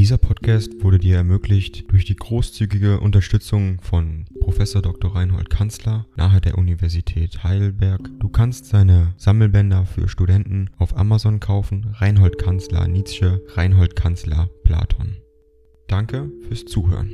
Dieser Podcast wurde dir ermöglicht durch die großzügige Unterstützung von Professor Dr. Reinhold Kanzler nahe der Universität Heidelberg. Du kannst seine Sammelbänder für Studenten auf Amazon kaufen. Reinhold Kanzler Nietzsche, Reinhold Kanzler Platon. Danke fürs Zuhören.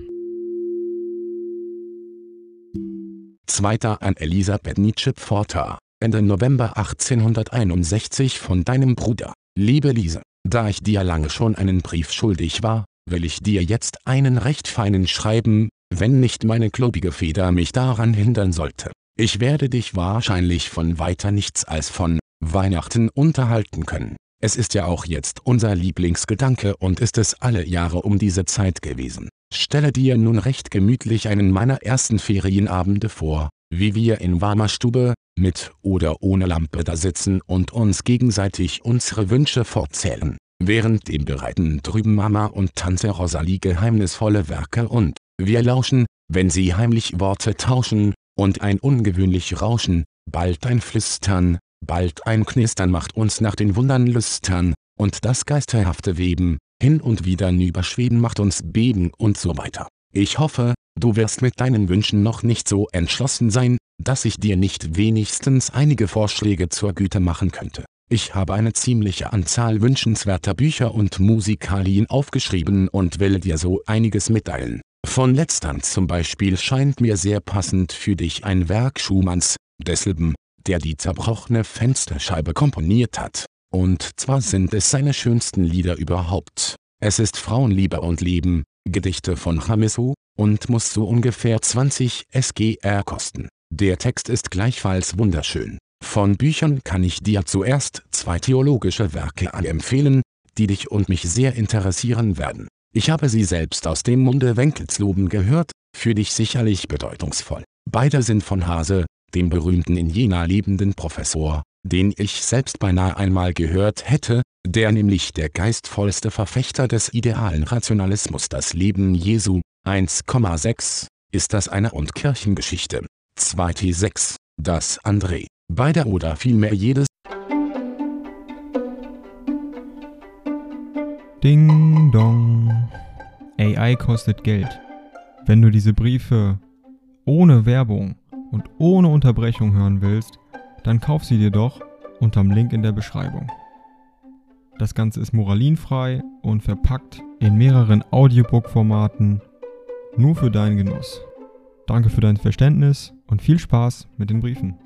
Zweiter an Elisabeth Nietzsche Pforta, Ende November 1861 von deinem Bruder. Liebe Lise, da ich dir lange schon einen Brief schuldig war, will ich dir jetzt einen recht feinen schreiben, wenn nicht meine klobige Feder mich daran hindern sollte. Ich werde dich wahrscheinlich von weiter nichts als von Weihnachten unterhalten können. Es ist ja auch jetzt unser Lieblingsgedanke und ist es alle Jahre um diese Zeit gewesen. Stelle dir nun recht gemütlich einen meiner ersten Ferienabende vor, wie wir in warmer Stube, mit oder ohne Lampe da sitzen und uns gegenseitig unsere Wünsche fortzählen. Während dem Bereiten drüben Mama und Tante Rosalie geheimnisvolle Werke und wir lauschen, wenn sie heimlich Worte tauschen, und ein ungewöhnlich Rauschen, bald ein Flüstern, bald ein Knistern macht uns nach den Wundern lüstern, und das geisterhafte Weben, hin und wieder nüberschweben macht uns beben und so weiter. Ich hoffe, du wirst mit deinen Wünschen noch nicht so entschlossen sein, dass ich dir nicht wenigstens einige Vorschläge zur Güte machen könnte. Ich habe eine ziemliche Anzahl wünschenswerter Bücher und Musikalien aufgeschrieben und will dir so einiges mitteilen. Von letztern zum Beispiel scheint mir sehr passend für dich ein Werk Schumanns, desselben, der die zerbrochene Fensterscheibe komponiert hat. Und zwar sind es seine schönsten Lieder überhaupt. Es ist Frauenliebe und Leben, Gedichte von Chamisso, und muss so ungefähr 20 SGR kosten. Der Text ist gleichfalls wunderschön. Von Büchern kann ich dir zuerst zwei theologische Werke empfehlen, die dich und mich sehr interessieren werden. Ich habe sie selbst aus dem Munde Wenkelsloben gehört, für dich sicherlich bedeutungsvoll. Beide sind von Hase, dem berühmten in Jena lebenden Professor, den ich selbst beinahe einmal gehört hätte, der nämlich der geistvollste Verfechter des idealen Rationalismus das Leben Jesu, 1,6, ist das eine und Kirchengeschichte, 2T6, das André, beide oder vielmehr jedes. Ding dong. AI kostet Geld. Wenn du diese Briefe ohne Werbung und ohne Unterbrechung hören willst, dann kauf sie dir doch unterm Link in der Beschreibung. Das Ganze ist moralinfrei und verpackt in mehreren Audiobook-Formaten nur für deinen Genuss. Danke für dein Verständnis und viel Spaß mit den Briefen.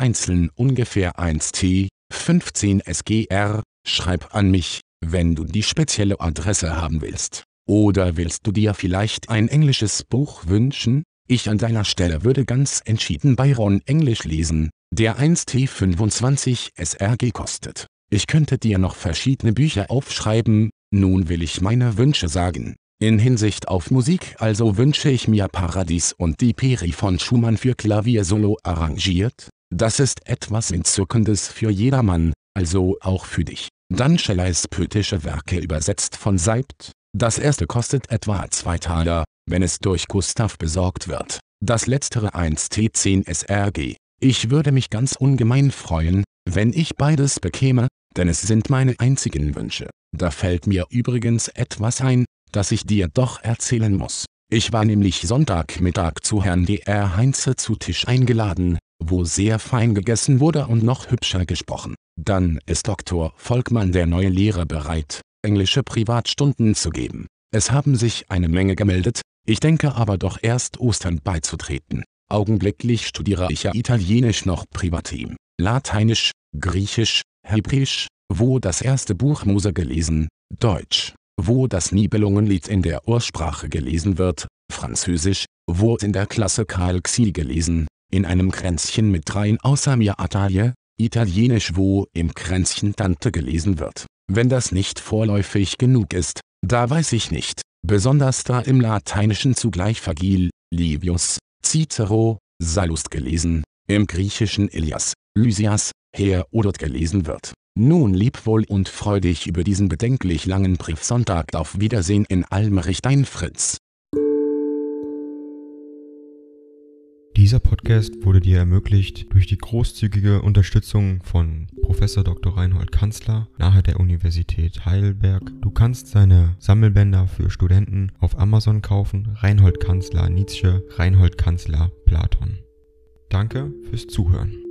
Einzeln ungefähr 1T, 15 SGR, schreib an mich, wenn du die spezielle Adresse haben willst. Oder willst du dir vielleicht ein englisches Buch wünschen? Ich an deiner Stelle würde ganz entschieden Byron Englisch lesen, der 1T25 SRG kostet. Ich könnte dir noch verschiedene Bücher aufschreiben, nun will ich meine Wünsche sagen. In Hinsicht auf Musik also wünsche ich mir Paradies und die Peri von Schumann für Klavier solo arrangiert. Das ist etwas Entzückendes für jedermann, also auch für dich. Dann Schelleis poetische Werke übersetzt von Seibt, das erste kostet etwa 2 Taler, wenn es durch Gustav besorgt wird. Das letztere 1T10 SRG. Ich würde mich ganz ungemein freuen, wenn ich beides bekäme, denn es sind meine einzigen Wünsche. Da fällt mir übrigens etwas ein, das ich dir doch erzählen muss. Ich war nämlich Sonntagmittag zu Herrn Dr. Heinze zu Tisch eingeladen, wo sehr fein gegessen wurde und noch hübscher gesprochen. Dann ist Dr. Volkmann der neue Lehrer bereit, englische Privatstunden zu geben. Es haben sich eine Menge gemeldet, ich denke aber doch erst Ostern beizutreten. Augenblicklich studiere ich ja Italienisch noch Privatim, Lateinisch, Griechisch, Hebräisch, wo das erste Buch Mose gelesen, Deutsch, wo das Nibelungenlied in der Ursprache gelesen wird, Französisch, wo in der Klasse Karl Xi gelesen, in einem Kränzchen mit dreien außer mir Atalie, Italienisch wo im Kränzchen Tante gelesen wird. Wenn das nicht vorläufig genug ist, da weiß ich nicht, besonders da im Lateinischen zugleich Vergil, Livius, Cicero, Sallust gelesen, im Griechischen Elias, Lysias, Herodot gelesen wird. Nun lieb wohl und freu dich über diesen bedenklich langen Briefsonntag auf Wiedersehen in Almerich dein Fritz. Dieser Podcast wurde dir ermöglicht durch die großzügige Unterstützung von Professor Dr. Reinhold Kanzler nahe der Universität Heidelberg. Du kannst seine Sammelbänder für Studenten auf Amazon kaufen. Reinhold Kanzler Nietzsche, Reinhold Kanzler Platon. Danke fürs Zuhören.